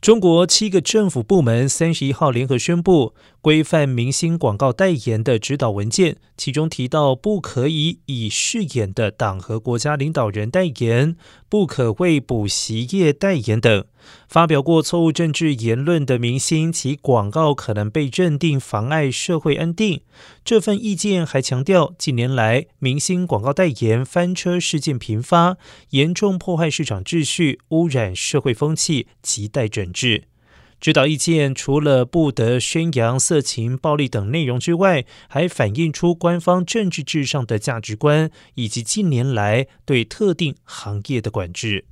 中国七个政府部门三十一号联合宣布规范明星广告代言的指导文件，其中提到不可以以饰演的党和国家领导人代言，不可为补习业代言等。发表过错误政治言论的明星，其广告可能被认定妨碍社会安定。这份意见还强调，近年来明星广告代言翻车事件频发，严重破坏市场秩序，污染社会风气，亟待整治。指导意见除了不得宣扬色情、暴力等内容之外，还反映出官方政治至上的价值观，以及近年来对特定行业的管制。